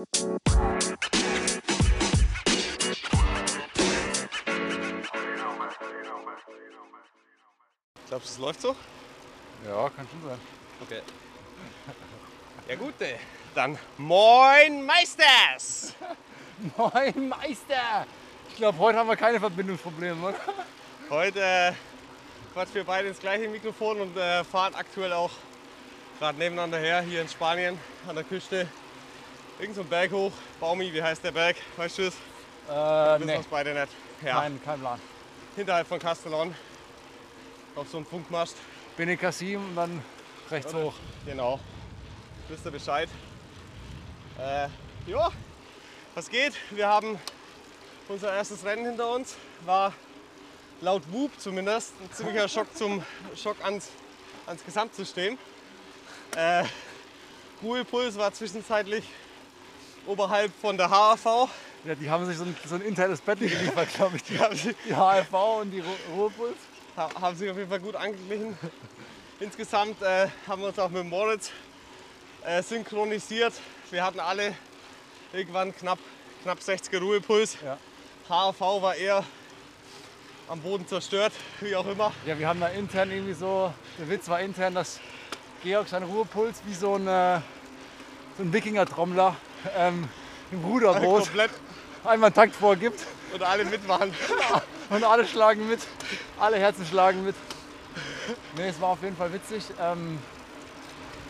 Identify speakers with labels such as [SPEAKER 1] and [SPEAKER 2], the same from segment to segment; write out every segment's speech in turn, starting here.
[SPEAKER 1] Glaubst du, es läuft so?
[SPEAKER 2] Ja, kann schon sein.
[SPEAKER 1] Okay. Ja gut, ey. Dann Moin Meisters!
[SPEAKER 2] Moin Meister! Ich glaube, heute haben wir keine Verbindungsprobleme, oder?
[SPEAKER 1] Heute äh, quatschen wir beide ins gleiche Mikrofon und äh, fahren aktuell auch gerade nebeneinander her, hier in Spanien an der Küste. Irgend so ein Berg hoch. Baumi, wie heißt der Berg? Weißt du es?
[SPEAKER 2] Äh, nee,
[SPEAKER 1] das beide nicht. Ja,
[SPEAKER 2] kein, kein Plan.
[SPEAKER 1] hinterhalb von Castellon. Auf so einem Funkmast.
[SPEAKER 2] Bin Kassim und dann rechts hoch.
[SPEAKER 1] Genau. Wisst ihr Bescheid? Äh, ja, was geht? Wir haben unser erstes Rennen hinter uns. War laut Whoop zumindest ein ziemlicher Schock zum Schock ans, ans Gesamtsystem. Äh, Ruhepuls war zwischenzeitlich oberhalb von der HAV.
[SPEAKER 2] Ja, die haben sich so ein, so ein internes Battle geliefert, glaube ich. Die,
[SPEAKER 1] Die
[SPEAKER 2] HFV und die Ru- Ruhepuls.
[SPEAKER 1] ha- haben sich auf jeden Fall gut angeglichen. Insgesamt äh, haben wir uns auch mit Moritz äh, synchronisiert. Wir hatten alle irgendwann knapp, knapp 60 Ruhepuls.
[SPEAKER 2] Ja.
[SPEAKER 1] HAV war eher am Boden zerstört, wie auch immer.
[SPEAKER 2] Ja, wir haben da intern irgendwie so, der Witz war intern, dass Georg seinen Ruhepuls wie so ein, äh, so ein Wikinger-Trommler ähm, im Ruderboot
[SPEAKER 1] Komplett
[SPEAKER 2] einmal einen Takt vorgibt
[SPEAKER 1] und alle mitmachen.
[SPEAKER 2] und alle schlagen mit, alle Herzen schlagen mit. Nee, es war auf jeden Fall witzig. Ähm,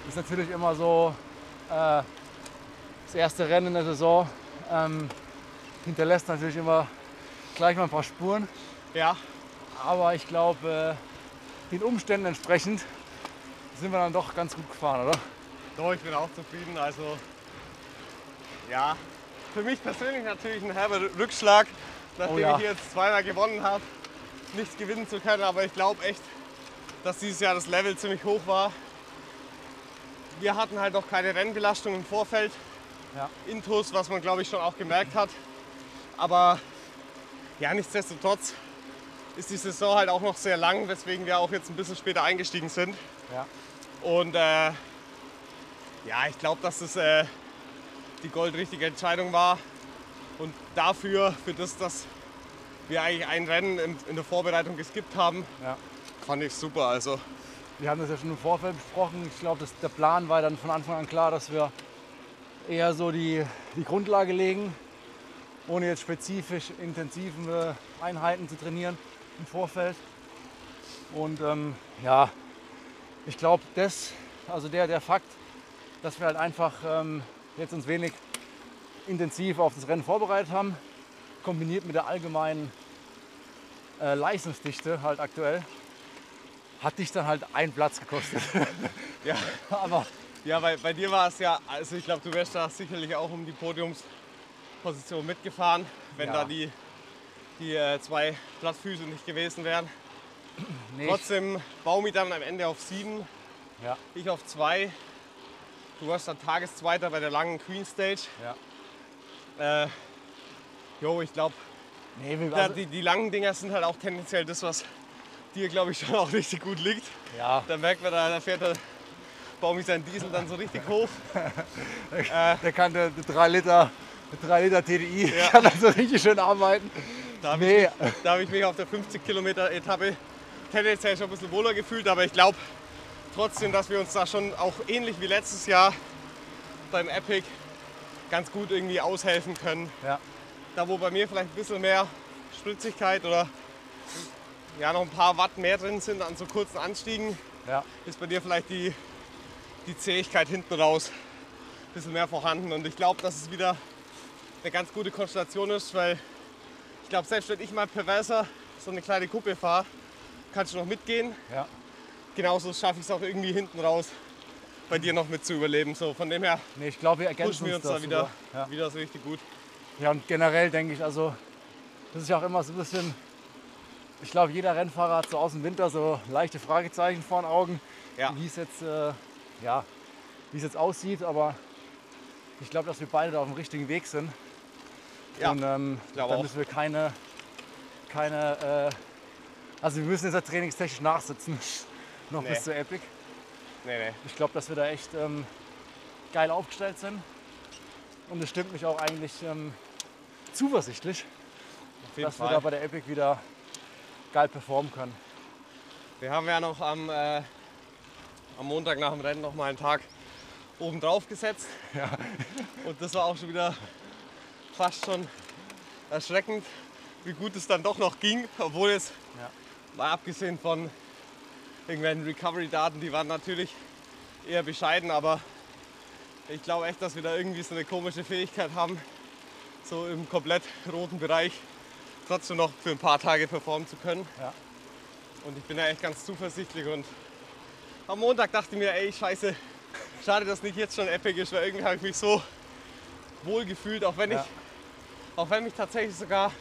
[SPEAKER 2] ist natürlich immer so äh, das erste Rennen in der Saison. Ähm, hinterlässt natürlich immer gleich mal ein paar Spuren.
[SPEAKER 1] Ja,
[SPEAKER 2] Aber ich glaube, äh, den Umständen entsprechend sind wir dann doch ganz gut gefahren, oder?
[SPEAKER 1] doch, ich bin auch zufrieden. Also, ja, für mich persönlich natürlich ein herber Rückschlag, nachdem
[SPEAKER 2] Oh ja.
[SPEAKER 1] ich jetzt zweimal gewonnen habe, nichts gewinnen zu können. Aber ich glaube echt, dass dieses Jahr das Level ziemlich hoch war. Wir hatten halt noch keine Rennbelastung im Vorfeld.
[SPEAKER 2] Ja.
[SPEAKER 1] Intus, was man glaube ich schon auch gemerkt hat. Aber ja, nichtsdestotrotz ist die Saison halt auch noch sehr lang, weswegen wir auch jetzt ein bisschen später eingestiegen sind.
[SPEAKER 2] Ja.
[SPEAKER 1] Und äh, ja, ich glaube, dass es äh, die goldrichtige Entscheidung war. Und dafür, für das, dass wir eigentlich ein Rennen in, in der Vorbereitung geskippt haben,
[SPEAKER 2] Ja.
[SPEAKER 1] fand ich super. Also
[SPEAKER 2] Wir haben das ja schon im Vorfeld besprochen. Ich glaube, der Plan war dann von Anfang an klar, dass wir eher so die, die Grundlage legen, ohne jetzt spezifisch intensive Einheiten zu trainieren im Vorfeld. Und ähm, ja, ich glaube, das, also der, der Fakt, dass wir halt einfach ähm, jetzt uns wenig intensiv auf das Rennen vorbereitet haben, kombiniert mit der allgemeinen äh, Leistungsdichte halt aktuell, hat dich dann halt einen Platz gekostet.
[SPEAKER 1] ja,
[SPEAKER 2] Aber
[SPEAKER 1] ja bei, bei dir war es ja, also ich glaube, du wärst da sicherlich auch um die Podiumsposition mitgefahren, wenn
[SPEAKER 2] Ja.
[SPEAKER 1] da die, die äh, zwei Plattfüße nicht gewesen wären.
[SPEAKER 2] nee,
[SPEAKER 1] Trotzdem Baumi dann am Ende auf sieben,
[SPEAKER 2] ja,
[SPEAKER 1] ich auf zwei. Du warst dann Tageszweiter bei der langen Queen Stage.
[SPEAKER 2] ja.
[SPEAKER 1] Äh, jo, ich glaube,
[SPEAKER 2] Nee,
[SPEAKER 1] ja,
[SPEAKER 2] also,
[SPEAKER 1] die, die langen Dinger sind halt auch tendenziell das, was dir, glaube ich, schon auch richtig gut liegt.
[SPEAKER 2] ja,
[SPEAKER 1] Da merkt man, da, da fährt der Baumi seinen Diesel dann so richtig hoch.
[SPEAKER 2] der kann der, der 3 Liter, der 3 Liter TDI,
[SPEAKER 1] Ja.
[SPEAKER 2] kann dann so richtig schön arbeiten.
[SPEAKER 1] Da habe
[SPEAKER 2] Nee,
[SPEAKER 1] ich, da hab ich mich auf der 50 Kilometer Etappe tendenziell schon ein bisschen wohler gefühlt, aber ich glaube trotzdem, dass wir uns da schon auch ähnlich wie letztes Jahr beim Epic ganz gut irgendwie aushelfen können.
[SPEAKER 2] ja,
[SPEAKER 1] Da wo bei mir vielleicht ein bisschen mehr Spritzigkeit oder ja, noch ein paar Watt mehr drin sind an so kurzen Anstiegen,
[SPEAKER 2] ja,
[SPEAKER 1] ist bei dir vielleicht die, die Zähigkeit hinten raus ein bisschen mehr vorhanden. Und ich glaube, dass es wieder eine ganz gute Konstellation ist, weil ich glaube, selbst wenn ich mal perverser so eine kleine Kuppe fahre, kannst du noch mitgehen.
[SPEAKER 2] ja.
[SPEAKER 1] Genauso schaffe ich es auch irgendwie hinten raus bei dir noch mit zu überleben. So, von dem her
[SPEAKER 2] Nee, ich glaube, wir
[SPEAKER 1] pushen
[SPEAKER 2] ergänzen
[SPEAKER 1] wir
[SPEAKER 2] uns
[SPEAKER 1] da wieder.
[SPEAKER 2] Ja.
[SPEAKER 1] wieder so richtig gut.
[SPEAKER 2] ja, und generell denke ich, also, das ist ja auch immer so ein bisschen, ich glaube, jeder Rennfahrer hat so aus dem Winter so leichte Fragezeichen vor den Augen,
[SPEAKER 1] Ja.
[SPEAKER 2] wie es jetzt, äh, ja, wie es jetzt aussieht, aber ich glaube, dass wir beide da auf dem richtigen Weg sind.
[SPEAKER 1] Ja,
[SPEAKER 2] und ähm, da
[SPEAKER 1] auch.
[SPEAKER 2] müssen wir keine, keine äh, also wir müssen jetzt trainingstechnisch nachsitzen, noch
[SPEAKER 1] Nee.
[SPEAKER 2] bis zur Epic.
[SPEAKER 1] Nee, nee.
[SPEAKER 2] Ich glaube, dass wir da echt ähm, geil aufgestellt sind. Und es stimmt mich auch eigentlich ähm, zuversichtlich, dass wir
[SPEAKER 1] Fall.
[SPEAKER 2] da bei der Epic wieder geil performen können.
[SPEAKER 1] Wir haben ja noch am, äh, am Montag nach dem Rennen noch mal einen Tag oben drauf gesetzt. Und das war auch schon wieder fast schon erschreckend, wie gut es dann doch noch ging, obwohl es
[SPEAKER 2] Ja.
[SPEAKER 1] mal abgesehen von irgendwelchen Recovery-Daten, die waren natürlich eher bescheiden, aber ich glaube echt, dass wir da irgendwie so eine komische Fähigkeit haben, so im komplett roten Bereich trotzdem noch für ein paar Tage performen zu können.
[SPEAKER 2] Ja.
[SPEAKER 1] Und ich bin da echt ganz zuversichtlich und am Montag dachte ich mir, ey, scheiße, schade, dass nicht jetzt schon Epic ist, weil irgendwie habe ich mich so wohl gefühlt, auch wenn
[SPEAKER 2] Ja.
[SPEAKER 1] ich, auch wenn mich tatsächlich sogar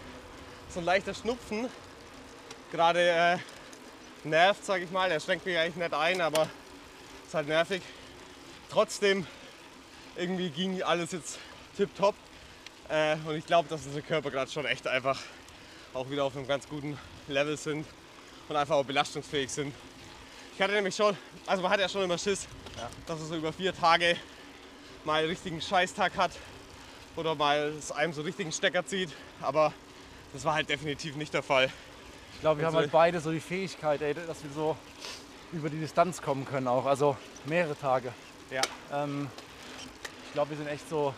[SPEAKER 1] so ein leichter Schnupfen gerade äh, nervt, sage ich mal. Der schränkt mich eigentlich nicht ein, aber ist halt nervig. Trotzdem irgendwie ging alles jetzt tipptopp. Äh, und ich glaube, dass unsere Körper gerade schon echt einfach auch wieder auf einem ganz guten Level sind und einfach auch belastungsfähig sind. Ich hatte nämlich schon, also man hat ja schon immer Schiss,
[SPEAKER 2] Ja.
[SPEAKER 1] dass man so über vier Tage mal einen richtigen Scheißtag hat oder mal es einem so richtigen Stecker zieht. Aber das war halt definitiv nicht der Fall.
[SPEAKER 2] Ich glaube, wir haben
[SPEAKER 1] Und so-
[SPEAKER 2] halt beide so die Fähigkeit, ey, dass wir so über die Distanz kommen können auch. Also mehrere Tage.
[SPEAKER 1] Ja,
[SPEAKER 2] Ähm, ich glaube, wir sind echt so,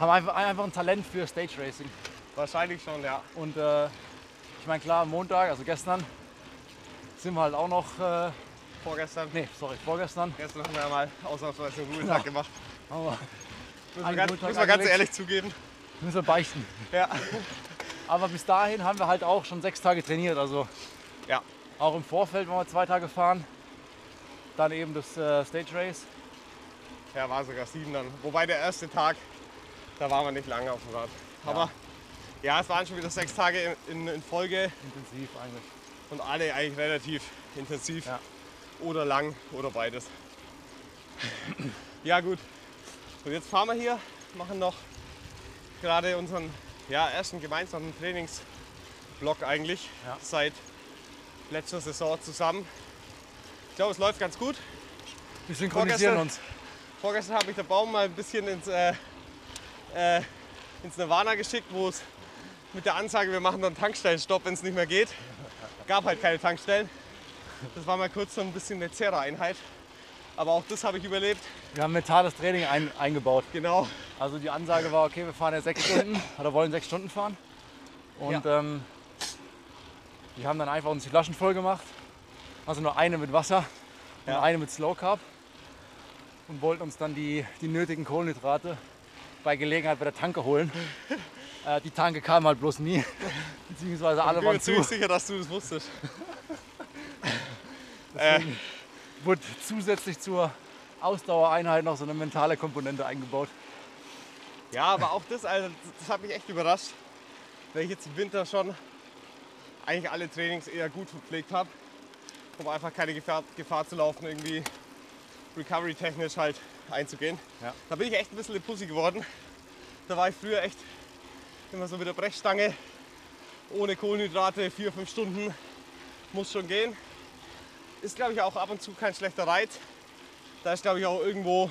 [SPEAKER 2] haben einfach, einfach ein Talent für Stage Racing.
[SPEAKER 1] wahrscheinlich schon, ja.
[SPEAKER 2] Und äh, ich meine, klar, am Montag, also gestern, sind wir halt auch noch, äh,
[SPEAKER 1] Vorgestern,
[SPEAKER 2] nee, sorry, vorgestern,
[SPEAKER 1] gestern haben wir ja mal ausnahmsweise einen
[SPEAKER 2] Genau.
[SPEAKER 1] Ruhetag gemacht.
[SPEAKER 2] haben wir,
[SPEAKER 1] Müssen wir ganz, müssen wir ganz ehrlich zugeben.
[SPEAKER 2] müssen wir beichten.
[SPEAKER 1] Ja.
[SPEAKER 2] Aber bis dahin haben wir halt auch schon sechs Tage trainiert. Also
[SPEAKER 1] Ja.
[SPEAKER 2] auch im Vorfeld waren wir zwei Tage fahren. Dann eben das äh, Stage Race.
[SPEAKER 1] Ja, war sogar sieben dann. Wobei der erste Tag, da waren wir nicht lange auf dem Rad. Aber ja, es waren schon wieder sechs Tage in, in, in Folge
[SPEAKER 2] Intensiv eigentlich.
[SPEAKER 1] und alle eigentlich relativ intensiv.
[SPEAKER 2] Ja.
[SPEAKER 1] Oder lang oder beides. Ja gut. Und jetzt fahren wir hier, machen noch gerade unseren ja, ersten gemeinsamen Trainingsblock eigentlich
[SPEAKER 2] Ja.
[SPEAKER 1] seit letzter Saison zusammen. Ich glaube, es läuft ganz gut.
[SPEAKER 2] Wir synchronisieren
[SPEAKER 1] Vorgestern-
[SPEAKER 2] uns.
[SPEAKER 1] Vorgestern habe ich der Baum mal ein bisschen ins, äh, äh, ins Nirvana geschickt, wo es mit der Ansage, wir machen dann Tankstellenstopp, wenn es nicht mehr geht. Gab halt keine Tankstellen. Das war mal kurz so ein bisschen eine Zerra-Einheit. Aber auch das habe ich überlebt.
[SPEAKER 2] Wir haben mentales Training ein, eingebaut.
[SPEAKER 1] Genau.
[SPEAKER 2] Also die Ansage war, okay, wir fahren jetzt sechs Stunden oder wollen sechs Stunden fahren. Und ähm, wir haben dann einfach uns die Flaschen voll gemacht. Also nur eine mit Wasser und
[SPEAKER 1] Ja.
[SPEAKER 2] eine mit Slow Carb. Und wollten uns dann die, die nötigen Kohlenhydrate bei Gelegenheit bei der Tanke holen. äh, die Tanke kam halt bloß nie. Beziehungsweise alle
[SPEAKER 1] Ich bin
[SPEAKER 2] waren
[SPEAKER 1] mir
[SPEAKER 2] zu.
[SPEAKER 1] ziemlich sicher, dass du das wusstest. äh,
[SPEAKER 2] Wurde zusätzlich zur Ausdauereinheit noch so eine mentale Komponente eingebaut.
[SPEAKER 1] ja, aber auch das, also, das hat mich echt überrascht, weil ich jetzt im Winter schon eigentlich alle Trainings eher gut verpflegt habe, um einfach keine Gefahr, Gefahr zu laufen, irgendwie recovery-technisch halt einzugehen.
[SPEAKER 2] Ja.
[SPEAKER 1] Da bin ich echt ein bisschen eine Pussy geworden. Da war ich früher echt immer so mit der Brechstange, ohne Kohlenhydrate, vier, fünf Stunden, muss schon gehen. Ist, glaube ich, auch ab und zu kein schlechter Reiz. Da ist, glaube ich, auch irgendwo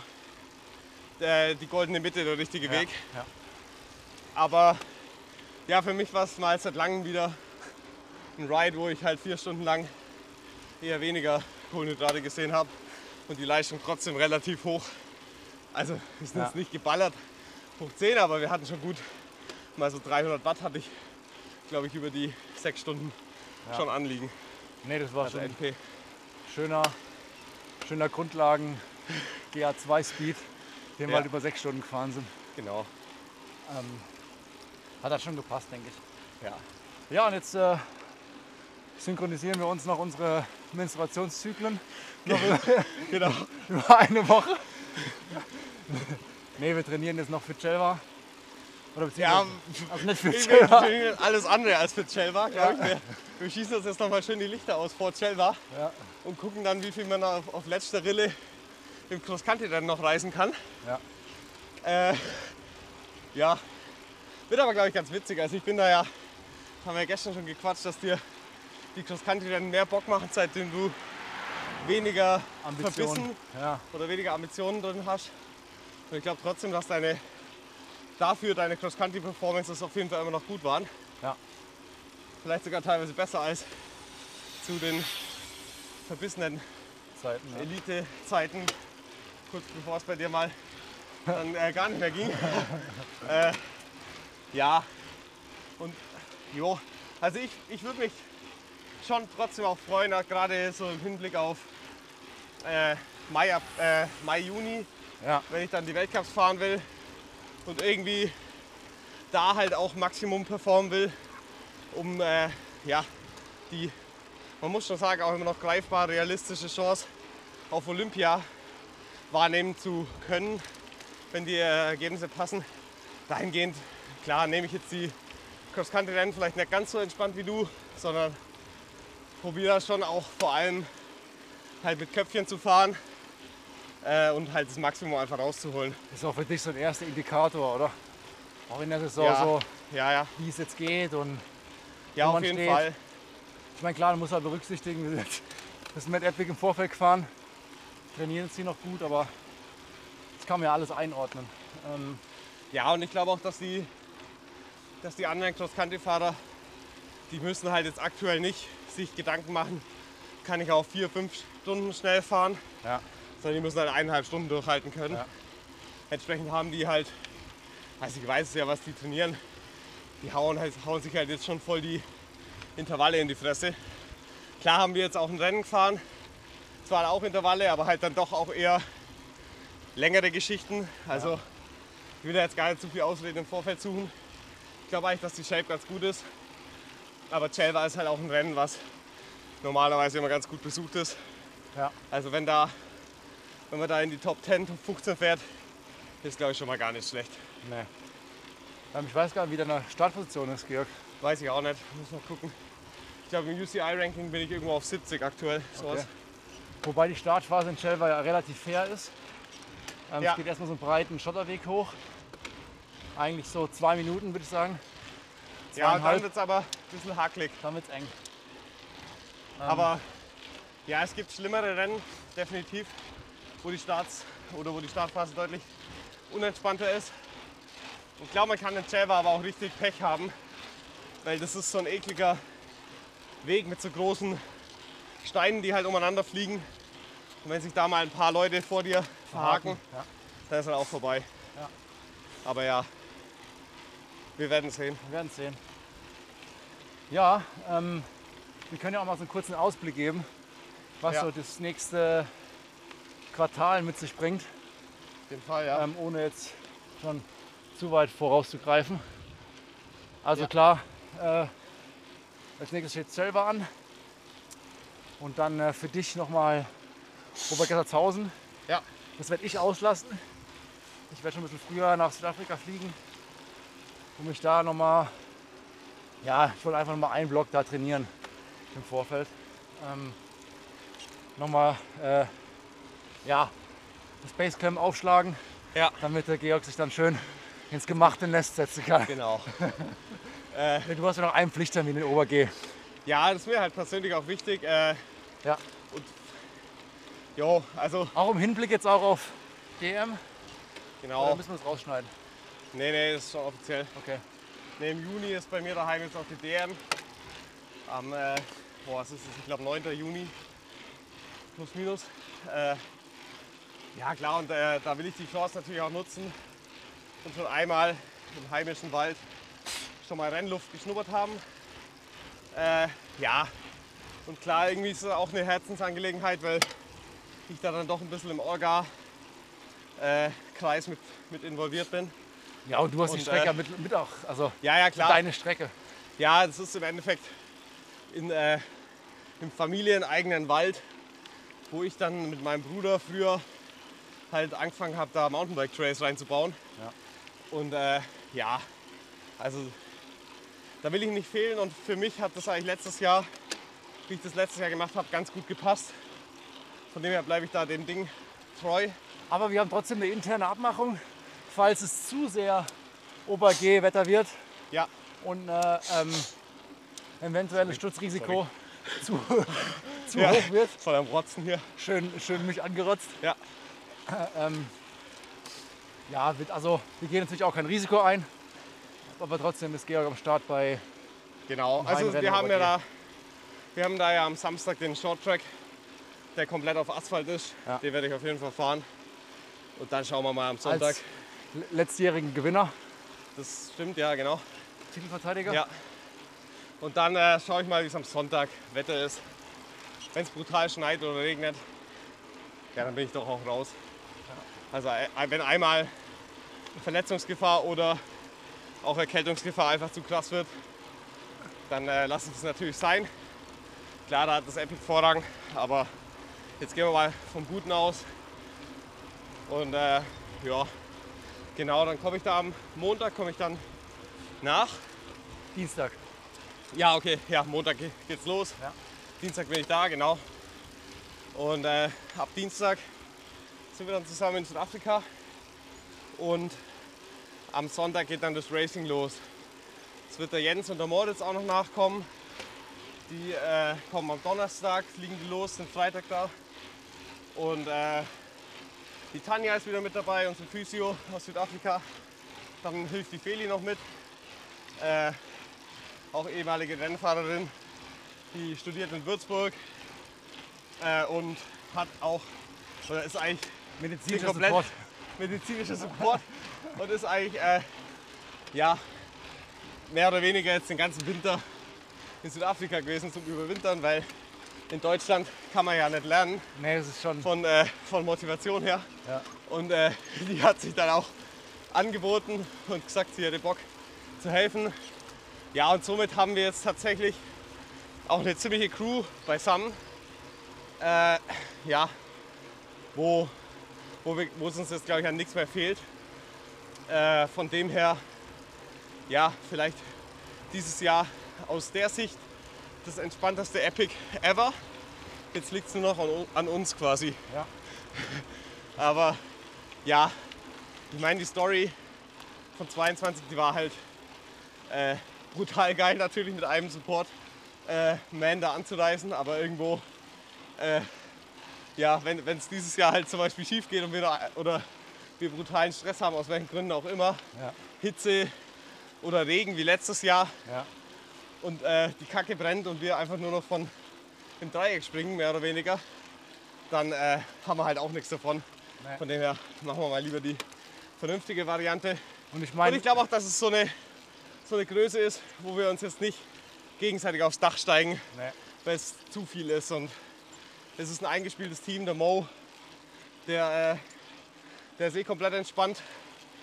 [SPEAKER 1] der, die goldene Mitte der richtige Weg.
[SPEAKER 2] Ja.
[SPEAKER 1] Aber ja, für mich war es mal seit langem wieder ein Ride, wo ich halt vier Stunden lang eher weniger Kohlenhydrate gesehen habe und die Leistung trotzdem relativ hoch. Also wir sind
[SPEAKER 2] Ja.
[SPEAKER 1] jetzt nicht geballert hoch 10, aber wir hatten schon gut, mal so 300 Watt hatte ich, glaube ich, über die sechs Stunden
[SPEAKER 2] Ja.
[SPEAKER 1] schon anliegen.
[SPEAKER 2] Nee, das war
[SPEAKER 1] Also
[SPEAKER 2] schon
[SPEAKER 1] NP.
[SPEAKER 2] schöner, schöner Grundlagen GA2 Speed, den wir
[SPEAKER 1] Ja.
[SPEAKER 2] halt über sechs Stunden gefahren sind.
[SPEAKER 1] Genau.
[SPEAKER 2] Ähm, hat das schon gepasst, denke ich.
[SPEAKER 1] Ja.
[SPEAKER 2] Ja, und jetzt äh, synchronisieren wir uns noch unsere Menstruationszyklen noch
[SPEAKER 1] Genau.
[SPEAKER 2] über eine Woche. nee, wir trainieren jetzt noch für Chelva. Oder
[SPEAKER 1] Ja,
[SPEAKER 2] also nicht für
[SPEAKER 1] ich
[SPEAKER 2] Chelva.
[SPEAKER 1] bin alles andere als für Chelva, glaube ich. Wir, wir schießen uns jetzt noch mal schön die Lichter aus vor Chelva
[SPEAKER 2] Ja,
[SPEAKER 1] und gucken dann, wie viel man auf, auf letzter Rille im Cross-Country dann noch reisen kann.
[SPEAKER 2] ja.
[SPEAKER 1] Äh, ja, wird aber, glaube ich, ganz witzig. Also ich bin da ja, haben wir ja gestern schon gequatscht, dass dir die Cross-Country dann mehr Bock machen, seitdem du weniger
[SPEAKER 2] Ambition.
[SPEAKER 1] verbissen
[SPEAKER 2] Ja,
[SPEAKER 1] oder weniger Ambitionen drin hast. Und ich glaube trotzdem, dass deine dafür deine Cross-Country-Performances auf jeden Fall immer noch gut waren.
[SPEAKER 2] Ja.
[SPEAKER 1] Vielleicht sogar teilweise besser als zu den verbissenen
[SPEAKER 2] Zeiten. Ja.
[SPEAKER 1] Elite-Zeiten, kurz bevor es bei dir mal dann äh, gar nicht mehr ging. äh, ja, und jo, also ich, ich würde mich schon trotzdem auch freuen, gerade so im Hinblick auf äh, Mai, äh, Mai, Juni,
[SPEAKER 2] Ja.
[SPEAKER 1] wenn ich dann die Weltcups fahren will und irgendwie da halt auch Maximum performen will, um äh, ja, die, man muss schon sagen, auch immer noch greifbar realistische Chance auf Olympia wahrnehmen zu können, wenn die äh, Ergebnisse passen. Dahingehend, klar, nehme ich jetzt die Cross-Country-Rennen vielleicht nicht ganz so entspannt wie du, sondern probiere schon auch vor allem halt mit Köpfchen zu fahren äh, und halt das Maximum einfach rauszuholen.
[SPEAKER 2] Ist auch für dich so ein erster Indikator, oder? Auch in der Saison
[SPEAKER 1] Ja.
[SPEAKER 2] so,
[SPEAKER 1] Ja, ja,
[SPEAKER 2] wie es jetzt geht. Und
[SPEAKER 1] ja, auf
[SPEAKER 2] man
[SPEAKER 1] jeden
[SPEAKER 2] steht.
[SPEAKER 1] Fall.
[SPEAKER 2] ich meine, klar, du musst halt berücksichtigen, wir sind das mit Epic im Vorfeld gefahren. Trainieren hier noch gut, aber das kann man ja alles einordnen. Ähm,
[SPEAKER 1] Ja, und ich glaube auch, dass die, dass die anderen Cross-Country-Fahrer, die müssen halt jetzt aktuell nicht sich Gedanken machen, kann ich auch vier, fünf Stunden schnell fahren,
[SPEAKER 2] ja.
[SPEAKER 1] Sondern die müssen halt eineinhalb Stunden durchhalten können.
[SPEAKER 2] Ja.
[SPEAKER 1] Entsprechend haben die halt, also ich weiß es ja, was die trainieren, die hauen, halt, hauen sich halt jetzt schon voll die Intervalle in die Fresse. Klar haben wir jetzt auch ein Rennen gefahren, zwar auch Intervalle, aber halt dann doch auch eher längere Geschichten. Also ich will da jetzt gar nicht zu viel Ausreden im Vorfeld suchen. Ich glaube eigentlich, dass die Shape ganz gut ist. Aber Chelva ist halt auch ein Rennen, was normalerweise immer ganz gut besucht ist.
[SPEAKER 2] Ja.
[SPEAKER 1] Also wenn da, wenn man da in die Top 10, Top 15 fährt, ist glaube ich schon mal gar nicht schlecht.
[SPEAKER 2] Nee. Ähm, ich weiß gar nicht, wie deine Startposition ist, Georg.
[SPEAKER 1] Weiß ich auch nicht, muss mal gucken. Ich glaube im UCI-Ranking bin ich irgendwo auf 70 aktuell.
[SPEAKER 2] Okay. Wobei die Startphase in Chelva ja relativ fair ist. Ähm,
[SPEAKER 1] Ja.
[SPEAKER 2] Es geht erstmal so einen breiten Schotterweg hoch. Eigentlich so zwei Minuten, würde ich sagen.
[SPEAKER 1] Ja, dann wird es aber ein bisschen hakelig.
[SPEAKER 2] Dann wird's eng. Ähm,
[SPEAKER 1] Aber ja, es gibt schlimmere Rennen, definitiv, wo die Starts oder wo die Startphase deutlich unentspannter ist. Ich glaube, man kann in Chelva aber auch richtig Pech haben, weil das ist so ein ekliger Weg mit so großen Steinen, die halt umeinander fliegen. Und wenn sich da mal ein paar Leute vor dir verhaken,
[SPEAKER 2] Ja.
[SPEAKER 1] dann ist dann auch vorbei.
[SPEAKER 2] Ja.
[SPEAKER 1] Aber ja, wir werden sehen.
[SPEAKER 2] Wir werden sehen. Ja, ähm, wir können ja auch mal so einen kurzen Ausblick geben, was
[SPEAKER 1] Ja.
[SPEAKER 2] so das nächste Quartal mit sich bringt,
[SPEAKER 1] Auf jeden Fall, ja.
[SPEAKER 2] ähm, ohne jetzt schon zu weit vorauszugreifen. Also
[SPEAKER 1] Ja.
[SPEAKER 2] klar, äh, als nächstes steht selber an. Und dann äh, für dich nochmal Obergessertshausen.
[SPEAKER 1] Ja.
[SPEAKER 2] Das werde ich auslassen. Ich werde schon ein bisschen früher nach Südafrika fliegen, um mich da nochmal, ja, ich wollte einfach nochmal einen Block da trainieren im Vorfeld. Ähm, nochmal, äh, ja, das Basecamp aufschlagen,
[SPEAKER 1] Ja,
[SPEAKER 2] damit der Georg sich dann schön ins gemachte Nest setzen kann.
[SPEAKER 1] genau.
[SPEAKER 2] Du hast ja noch einen Pflichttermin in OberG.
[SPEAKER 1] Ja, das ist mir halt persönlich auch wichtig. Äh,
[SPEAKER 2] Ja.
[SPEAKER 1] jo, also
[SPEAKER 2] Auch im Hinblick jetzt auch auf DM? Oder
[SPEAKER 1] genau.
[SPEAKER 2] müssen wir das rausschneiden?
[SPEAKER 1] Nee, nee, das ist schon offiziell.
[SPEAKER 2] Okay.
[SPEAKER 1] Nee, Im Juni ist bei mir daheim jetzt auch die DM. Am, äh, boah, was ist das? Ich glaube 9. Juni. Plus minus. Äh, ja klar, und äh, da will ich die Chance natürlich auch nutzen und schon einmal im heimischen Wald schon mal Rennluft geschnuppert haben. Äh, ja, und klar, irgendwie ist es auch eine Herzensangelegenheit, weil ich da dann doch ein bisschen im Orga-Kreis mit, mit involviert bin.
[SPEAKER 2] Ja, und du hast die
[SPEAKER 1] Und,
[SPEAKER 2] Strecke
[SPEAKER 1] äh,
[SPEAKER 2] mit, mit auch, also
[SPEAKER 1] Ja, ja, klar.
[SPEAKER 2] deine Strecke.
[SPEAKER 1] Ja, das ist im Endeffekt in, äh, im familieneigenen Wald, wo ich dann mit meinem Bruder früher halt angefangen habe, da Mountainbike-Trails reinzubauen.
[SPEAKER 2] Ja.
[SPEAKER 1] Und äh, ja, also da will ich nicht fehlen und für mich hat das eigentlich letztes Jahr, wie ich das letztes Jahr gemacht habe, ganz gut gepasst. Von dem her bleibe ich da dem Ding treu.
[SPEAKER 2] Aber wir haben trotzdem eine interne Abmachung, falls es zu sehr Ober-G-Wetter wird
[SPEAKER 1] Ja,
[SPEAKER 2] und äh, ähm, eventuelles Sturzrisiko zu, zu
[SPEAKER 1] Ja.
[SPEAKER 2] hoch wird.
[SPEAKER 1] voll am Rotzen hier.
[SPEAKER 2] Schön, schön mich angerotzt.
[SPEAKER 1] Ja,
[SPEAKER 2] Ähm, Ja, also wir gehen natürlich auch kein Risiko ein, aber trotzdem ist Georg am Start bei
[SPEAKER 1] Genau, also wir haben ja da, wir haben da ja am Samstag den Short Track, der komplett auf Asphalt ist.
[SPEAKER 2] Ja.
[SPEAKER 1] Den werde ich auf jeden Fall fahren. Und dann schauen wir mal am Sonntag.
[SPEAKER 2] als le- letztjährigen Gewinner,
[SPEAKER 1] Das stimmt, ja genau.
[SPEAKER 2] Titelverteidiger.
[SPEAKER 1] Ja. Und dann äh, schaue ich mal, wie es am Sonntag Wetter ist. Wenn es brutal schneit oder regnet, ja, dann bin ich doch auch raus. Also äh, wenn einmal Verletzungsgefahr oder auch Erkältungsgefahr einfach zu krass wird, dann äh, lasse ich es natürlich sein. Klar, da hat das Epic Vorrang, aber jetzt gehen wir mal vom Guten aus. Und äh, ja, genau, dann komme ich da am Montag, komme ich dann nach.
[SPEAKER 2] Dienstag.
[SPEAKER 1] Ja, okay, ja, Montag ge- geht's los.
[SPEAKER 2] Ja.
[SPEAKER 1] Dienstag bin ich da, genau. Und äh, ab Dienstag sind wir dann zusammen in Südafrika. Und am Sonntag geht dann das Racing los. Es wird der Jens und der Moritz auch noch nachkommen. Die äh, kommen am Donnerstag, fliegen die los, sind Freitag da. Und äh, die Tanja ist wieder mit dabei, unsere Physio aus Südafrika. Dann hilft die Feli noch mit. Äh, auch ehemalige Rennfahrerin, die studiert in Würzburg äh, und hat auch, oder ist eigentlich
[SPEAKER 2] Medizinischer
[SPEAKER 1] komplett
[SPEAKER 2] Support.
[SPEAKER 1] medizinischer Support und ist eigentlich, äh, ja, mehr oder weniger jetzt den ganzen Winter in Südafrika gewesen zum Überwintern, weil in Deutschland kann man ja nicht lernen
[SPEAKER 2] Nee, das ist schon.
[SPEAKER 1] von, äh, von Motivation her.
[SPEAKER 2] Ja.
[SPEAKER 1] Und äh, die hat sich dann auch angeboten und gesagt, sie hätte Bock zu helfen. Ja, und somit haben wir jetzt tatsächlich auch eine ziemliche Crew beisammen. Äh, ja, wo, wo, wir, wo es uns jetzt, glaube ich, an nichts mehr fehlt. Äh, von dem her, ja, vielleicht dieses Jahr aus der Sicht das entspannteste Epic ever. Jetzt liegt es nur noch an, an uns quasi.
[SPEAKER 2] Ja.
[SPEAKER 1] Aber ja, ich meine, die Story von 22, die war halt äh, brutal geil natürlich mit einem Support äh, Man da anzureisen, aber irgendwo, äh, ja, wenn es dieses Jahr halt zum Beispiel schief geht und wir da, oder wir brutalen Stress haben, aus welchen Gründen auch immer,
[SPEAKER 2] Ja.
[SPEAKER 1] Hitze oder Regen wie letztes Jahr
[SPEAKER 2] Ja.
[SPEAKER 1] und äh, die Kacke brennt und wir einfach nur noch von im Dreieck springen, mehr oder weniger, dann äh, haben wir halt auch nichts davon.
[SPEAKER 2] Nee.
[SPEAKER 1] Von dem her machen wir mal lieber die vernünftige Variante.
[SPEAKER 2] Und ich meine,
[SPEAKER 1] ich glaube auch, dass es so eine, so eine Größe ist, wo wir uns jetzt nicht gegenseitig aufs Dach steigen,
[SPEAKER 2] Nee.
[SPEAKER 1] weil es zu viel ist. Und es ist ein eingespieltes Team, der Mo, der, äh, der ist eh komplett entspannt.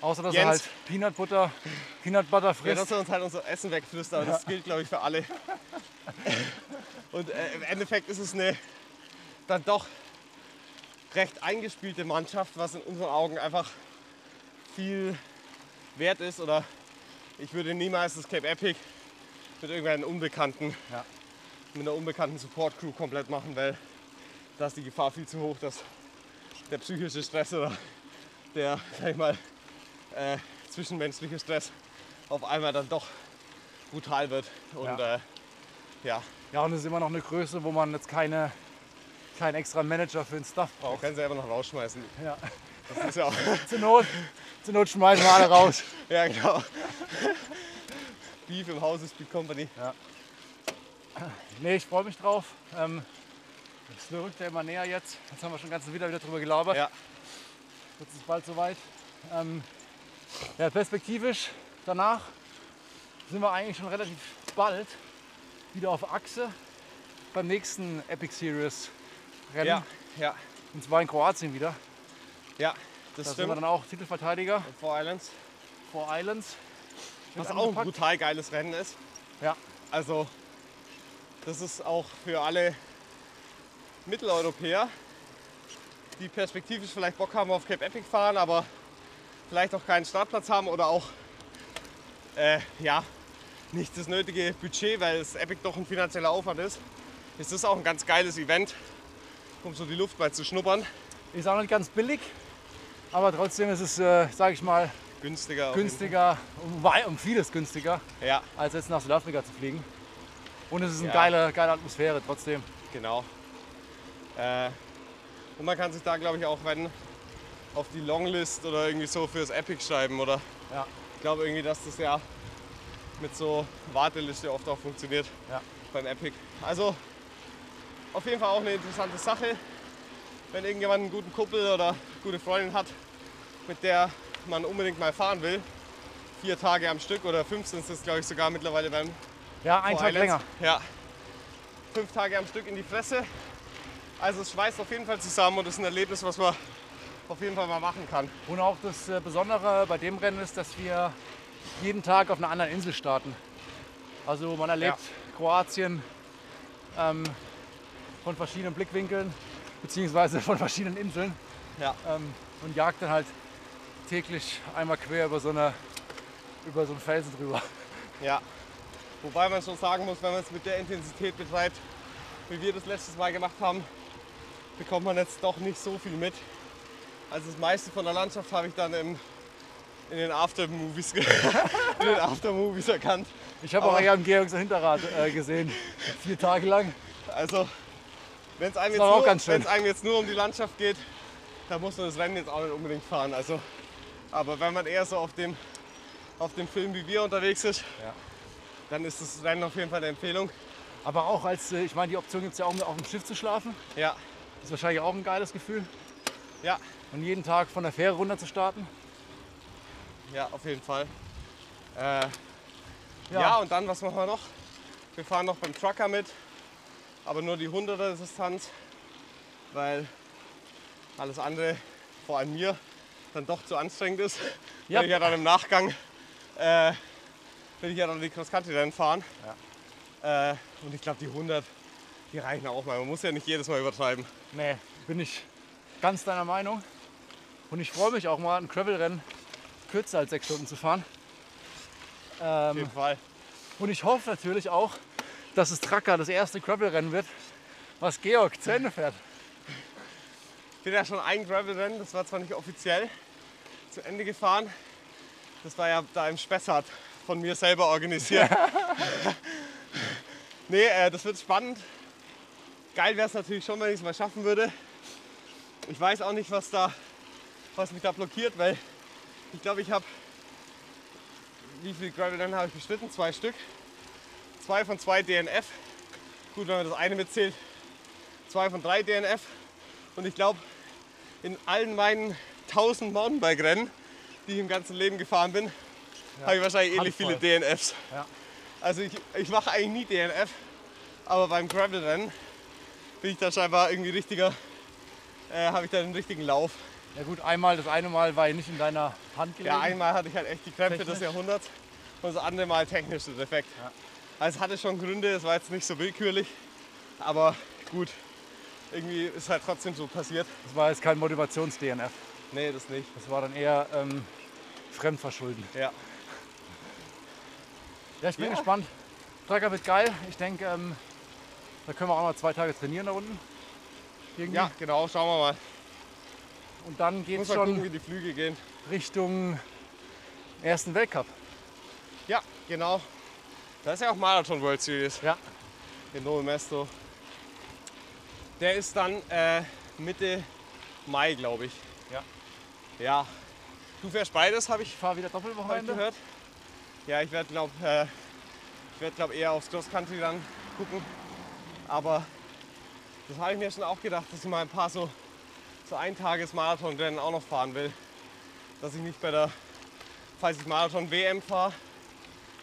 [SPEAKER 2] außer dass
[SPEAKER 1] Jens.
[SPEAKER 2] er halt Peanut Butter, Peanut Butter
[SPEAKER 1] Ja,
[SPEAKER 2] frisst.
[SPEAKER 1] dass er uns halt unser Essen wegfrisst, aber das gilt, glaube ich, für alle. Und äh, im Endeffekt ist es eine dann doch recht eingespielte Mannschaft, was in unseren Augen einfach viel wert ist. Oder ich würde niemals das Cape Epic mit irgendeinem Unbekannten,
[SPEAKER 2] Ja.
[SPEAKER 1] mit einer unbekannten Support Crew komplett machen, weil da ist die Gefahr viel zu hoch, dass der psychische Stress oder der, sag ich mal, äh, zwischenmenschliche Stress auf einmal dann doch brutal wird. Und
[SPEAKER 2] Ja.
[SPEAKER 1] äh, ja,
[SPEAKER 2] Ja, und es ist immer noch eine Größe, wo man jetzt keine, keinen extra Manager für den Stuff braucht.
[SPEAKER 1] können sie einfach noch rausschmeißen.
[SPEAKER 2] Ja.
[SPEAKER 1] Das ist ja auch,
[SPEAKER 2] Zur Not, zur Not schmeißen wir alle raus.
[SPEAKER 1] ja genau. Beef im Haus ist Beat Company.
[SPEAKER 2] Nee, ich freue mich drauf. Ähm, es rückt ja immer näher jetzt. Jetzt haben wir schon ganz wieder wieder drüber gelabert.
[SPEAKER 1] Ja,
[SPEAKER 2] Jetzt ist bald soweit. Ähm, ja, perspektivisch danach sind wir eigentlich schon relativ bald wieder auf Achse beim nächsten Epic Series Rennen.
[SPEAKER 1] ja, ja,
[SPEAKER 2] Und zwar in Kroatien wieder.
[SPEAKER 1] ja,
[SPEAKER 2] Da
[SPEAKER 1] das
[SPEAKER 2] sind wir
[SPEAKER 1] stimmt.
[SPEAKER 2] dann auch Titelverteidiger
[SPEAKER 1] Four Islands.
[SPEAKER 2] vor Islands.
[SPEAKER 1] Was auch ein brutal geiles Rennen ist.
[SPEAKER 2] Ja,
[SPEAKER 1] Also, das ist auch für alle Mitteleuropäer, die perspektivisch vielleicht Bock haben auf Cape Epic fahren, aber vielleicht auch keinen Startplatz haben oder auch äh, ja, nicht das nötige Budget, weil das Epic doch ein finanzieller Aufwand ist. Ist das auch ein ganz geiles Event, um so die Luft mal zu schnuppern.
[SPEAKER 2] ist auch nicht ganz billig, aber trotzdem ist es, äh, sage ich mal,
[SPEAKER 1] Günstiger.
[SPEAKER 2] günstiger, um, um vieles günstiger.
[SPEAKER 1] Ja,
[SPEAKER 2] als jetzt nach Südafrika zu fliegen. Und es ist eine
[SPEAKER 1] Ja.
[SPEAKER 2] geile, geile Atmosphäre trotzdem.
[SPEAKER 1] Genau. Äh, und man kann sich da, glaube ich, auch, wenn auf die Longlist oder irgendwie so fürs Epic schreiben. Oder
[SPEAKER 2] Ja.
[SPEAKER 1] ich glaube irgendwie, dass das ja mit so Warteliste oft auch funktioniert
[SPEAKER 2] Ja.
[SPEAKER 1] beim Epic. Also auf jeden Fall auch eine interessante Sache, wenn irgendjemand einen guten Kumpel oder gute Freundin hat, mit der man unbedingt mal fahren will. Vier Tage am Stück oder 15 ist das glaube ich sogar mittlerweile beim
[SPEAKER 2] Ja, ein Tag länger.
[SPEAKER 1] Ja. Fünf Tage am Stück in die Fresse. Also es schweißt auf jeden Fall zusammen und ist ein Erlebnis, was man auf jeden Fall mal machen kann.
[SPEAKER 2] Und auch das äh, Besondere bei dem Rennen ist, dass wir jeden Tag auf einer anderen Insel starten. Also man erlebt Kroatien ähm, von verschiedenen Blickwinkeln beziehungsweise von verschiedenen Inseln
[SPEAKER 1] Ja.
[SPEAKER 2] ähm, und jagt dann halt täglich einmal quer über so, eine, über so einen Felsen drüber.
[SPEAKER 1] ja. Wobei man schon sagen muss, wenn man es mit der Intensität betreibt, wie wir das letztes Mal gemacht haben, bekommt man jetzt doch nicht so viel mit. Also das meiste von der Landschaft habe ich dann im, in den Aftermovies, in den Aftermovies erkannt.
[SPEAKER 2] Ich habe auch eher im Georgser Hinterrad äh, gesehen, vier Tage lang.
[SPEAKER 1] Also, wenn es einem, nur- einem jetzt nur um die Landschaft geht, dann muss man das Rennen jetzt auch nicht unbedingt fahren. Also, aber wenn man eher so auf dem, auf dem Film wie wir unterwegs ist,
[SPEAKER 2] Ja.
[SPEAKER 1] dann ist das Rennen auf jeden Fall eine Empfehlung.
[SPEAKER 2] Aber auch als, äh, ich meine, die Option gibt es ja auch, auf dem Schiff zu schlafen.
[SPEAKER 1] Ja,
[SPEAKER 2] ist wahrscheinlich auch ein geiles Gefühl.
[SPEAKER 1] ja,
[SPEAKER 2] Und jeden Tag von der Fähre runter zu starten.
[SPEAKER 1] ja, auf jeden Fall. Äh, ja. und dann, was machen wir noch? Wir fahren noch beim Trucker mit, aber nur die 100er Distanz, weil alles andere, vor allem mir, dann doch zu anstrengend ist.
[SPEAKER 2] Ja.
[SPEAKER 1] Will ich ja dann im Nachgang, äh, will ich ja dann die Cross-Country-Rennen fahren. Äh, und ich glaube, die 100, die reichen auch mal. Man muss ja nicht jedes Mal übertreiben.
[SPEAKER 2] Nee, bin ich ganz deiner Meinung. Und ich freue mich auch mal, ein Gravel-Rennen kürzer als sechs Stunden zu fahren.
[SPEAKER 1] Auf
[SPEAKER 2] Ähm,
[SPEAKER 1] jeden Fall.
[SPEAKER 2] und ich hoffe natürlich auch, dass es Tracker das erste Gravel-Rennen wird, was Georg zu Ende fährt.
[SPEAKER 1] Ich bin ja schon ein Gravel-Rennen, das war zwar nicht offiziell, zu Ende gefahren. Das war ja da im Spessart von mir selber organisiert. nee, äh, das wird spannend. Geil wäre es natürlich schon, wenn ich es mal schaffen würde. Ich weiß auch nicht, was, da, was mich da blockiert, weil ich glaube, ich habe. Wie viele Gravel-Rennen habe ich bestritten? Zwei Stück. Zwei von zwei DNF. Gut, wenn man das eine mitzählt. Zwei von drei DNF. Und ich glaube, in allen meinen 1000 Mountainbike-Rennen, die ich im ganzen Leben gefahren bin, habe ich wahrscheinlich ähnlich viele DNFs.
[SPEAKER 2] Ja.
[SPEAKER 1] Also ich, ich mache eigentlich nie DNF, aber beim Gravel-Rennen bin ich da scheinbar irgendwie richtiger, äh, habe ich da den richtigen Lauf.
[SPEAKER 2] Ja gut, einmal, das eine Mal war ja nicht in deiner Hand gelegen.
[SPEAKER 1] Ja, einmal hatte ich halt echt die Krämpfe des
[SPEAKER 2] Technisch?
[SPEAKER 1] Jahrhunderts und das andere Mal technischer Defekt. Also es hatte schon Gründe, es war jetzt nicht so willkürlich, aber gut, irgendwie ist halt trotzdem so passiert.
[SPEAKER 2] Das war jetzt kein Motivations-DNF.
[SPEAKER 1] Nee, das nicht.
[SPEAKER 2] Das war dann eher ähm, Fremdverschulden.
[SPEAKER 1] Ja.
[SPEAKER 2] Ja, ich bin
[SPEAKER 1] Ja.
[SPEAKER 2] gespannt. Tracker wird geil. Ich denke, ähm, da können wir auch noch zwei Tage trainieren da unten. Irgendwie.
[SPEAKER 1] ja, genau, schauen wir mal.
[SPEAKER 2] Und dann geht es
[SPEAKER 1] mal gucken,
[SPEAKER 2] schon
[SPEAKER 1] wie die Flüge gehen.
[SPEAKER 2] Richtung ersten Weltcup.
[SPEAKER 1] Ja, genau. Da ist ja auch Marathon World Series
[SPEAKER 2] Ja.
[SPEAKER 1] in Novo Mesto. Der ist dann äh, Mitte Mai, glaube ich.
[SPEAKER 2] Ja.
[SPEAKER 1] Ja. Du fährst beides, habe ich,
[SPEAKER 2] Ich fahre wieder Doppelwochenende.
[SPEAKER 1] gehört. Ja, ich werde, glaube äh, ich werd, glaub, eher aufs Cross Country dann gucken. Aber das habe ich mir schon auch gedacht, dass ich mal ein paar so, so Eintages-Marathon-Rennen auch noch fahren will. Dass ich nicht bei der, falls ich Marathon-WM fahre,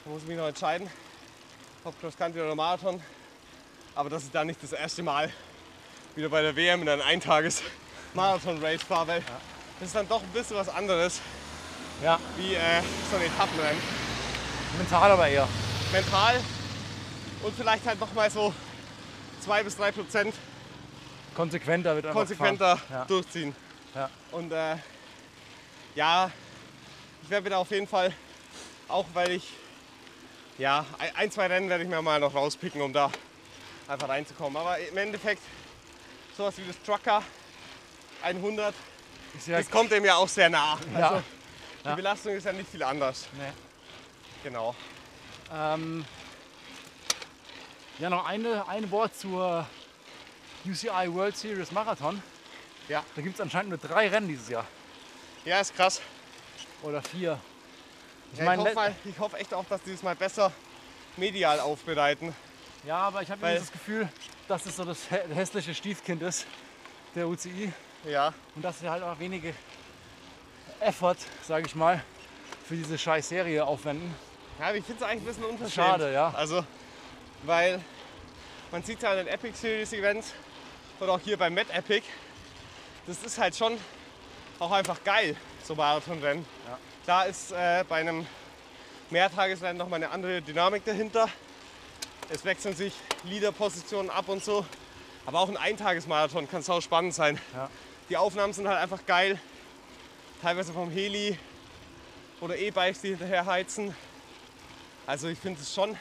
[SPEAKER 1] dann muss ich mich noch entscheiden, ob Cross Country oder Marathon. Aber dass ich dann nicht das erste Mal wieder bei der WM in ein Eintages-Marathon-Race fahre, weil das ist dann doch ein bisschen was anderes
[SPEAKER 2] Ja,
[SPEAKER 1] wie äh, so ein Etappenrennen.
[SPEAKER 2] mental aber eher.
[SPEAKER 1] Mental und vielleicht halt noch mal so zwei bis drei Prozent
[SPEAKER 2] Konsequenter wird
[SPEAKER 1] konsequenter.
[SPEAKER 2] Ja.
[SPEAKER 1] durchziehen.
[SPEAKER 2] Ja.
[SPEAKER 1] Und äh, ja, ich werde da auf jeden Fall, auch weil ich, ja, ein, zwei Rennen werde ich mir mal noch rauspicken, um da einfach reinzukommen. Aber im Endeffekt, sowas wie das Trucker 100,
[SPEAKER 2] Ist ja,
[SPEAKER 1] das kommt dem ja auch sehr nah. Also die. Belastung ist ja nicht viel anders.
[SPEAKER 2] Nee.
[SPEAKER 1] Genau.
[SPEAKER 2] Ähm, ja, noch eine, ein Wort zur UCI World Series Marathon.
[SPEAKER 1] Ja.
[SPEAKER 2] Da gibt es anscheinend nur drei Rennen dieses Jahr.
[SPEAKER 1] Ja, ist krass.
[SPEAKER 2] oder vier. Ich
[SPEAKER 1] Ja, ich, hoffe mal, ich hoffe echt auch, dass die es mal besser medial aufbereiten.
[SPEAKER 2] ja, aber ich habe das Gefühl, dass es so das hä- hässliche Stiefkind ist, der UCI.
[SPEAKER 1] Ja,
[SPEAKER 2] Und dass sie halt auch wenige Effort, sage ich mal, für diese scheiß Serie aufwenden.
[SPEAKER 1] ja aber ich finde es eigentlich ein bisschen unverschämt.
[SPEAKER 2] Schade, ja.
[SPEAKER 1] Also, weil man sieht ja an den Epic Series Events oder auch hier beim Met Epic, das ist halt schon auch einfach geil, so Marathonrennen.
[SPEAKER 2] Ja.
[SPEAKER 1] Da ist äh, bei einem Mehrtagesrennen noch mal eine andere Dynamik dahinter. Es wechseln sich Leaderpositionen ab und so. Aber auch ein Eintagesmarathon kann sau spannend sein.
[SPEAKER 2] Ja.
[SPEAKER 1] Die Aufnahmen sind halt einfach geil. Teilweise vom Heli oder E-Bikes, die hinterher heizen. Also ich finde es schon,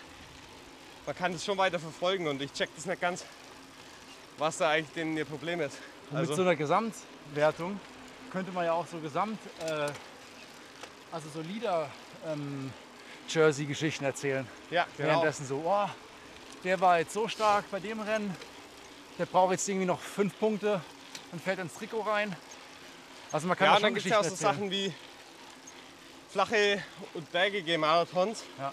[SPEAKER 1] man kann das schon weiter verfolgen und ich check das nicht ganz, was da eigentlich denn ihr Problem ist.
[SPEAKER 2] Und
[SPEAKER 1] Also,
[SPEAKER 2] mit so einer Gesamtwertung könnte man ja auch so Gesamt, äh, also so Lieder ähm, Jersey-Geschichten erzählen.
[SPEAKER 1] ja, genau.
[SPEAKER 2] Währenddessen so, oh, der war jetzt so stark bei dem Rennen, der braucht jetzt irgendwie noch fünf Punkte und fällt ins Trikot rein. Also man kann
[SPEAKER 1] Ja,
[SPEAKER 2] da
[SPEAKER 1] und dann
[SPEAKER 2] schon
[SPEAKER 1] gibt es ja auch so
[SPEAKER 2] erzählen.
[SPEAKER 1] Sachen wie flache und bergige Marathons,
[SPEAKER 2] Ja.